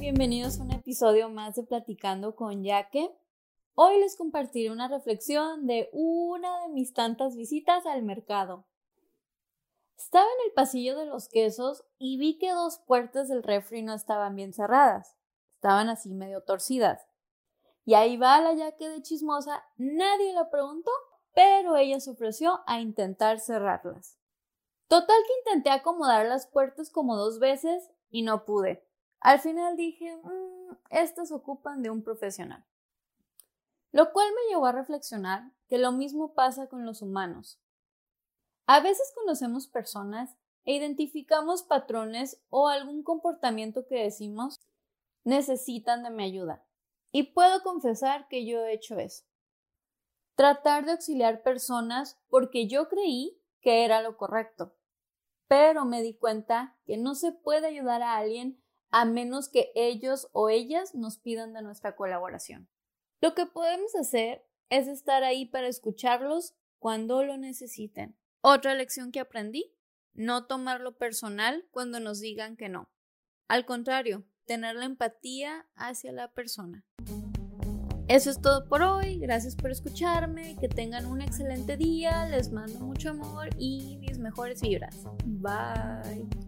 bienvenidos a un episodio más de Platicando con Yaque. Hoy les compartiré una reflexión de una de mis tantas visitas al mercado. Estaba en el pasillo de los quesos y vi que dos puertas del refri no estaban bien cerradas. Estaban así medio torcidas. Y ahí va la Yaque de chismosa, nadie la preguntó, pero ella se ofreció a intentar cerrarlas. Total que intenté acomodar las puertas como dos veces y no pude. Al final dije, mm, estas ocupan de un profesional. Lo cual me llevó a reflexionar que lo mismo pasa con los humanos. A veces conocemos personas e identificamos patrones o algún comportamiento que decimos necesitan de mi ayuda. Y puedo confesar que yo he hecho eso. Tratar de auxiliar personas porque yo creí que era lo correcto. Pero me di cuenta que no se puede ayudar a alguien a menos que ellos o ellas nos pidan de nuestra colaboración. Lo que podemos hacer es estar ahí para escucharlos cuando lo necesiten. Otra lección que aprendí, no tomarlo personal cuando nos digan que no. Al contrario, tener la empatía hacia la persona. Eso es todo por hoy, gracias por escucharme, que tengan un excelente día, les mando mucho amor y mis mejores vibras. Bye.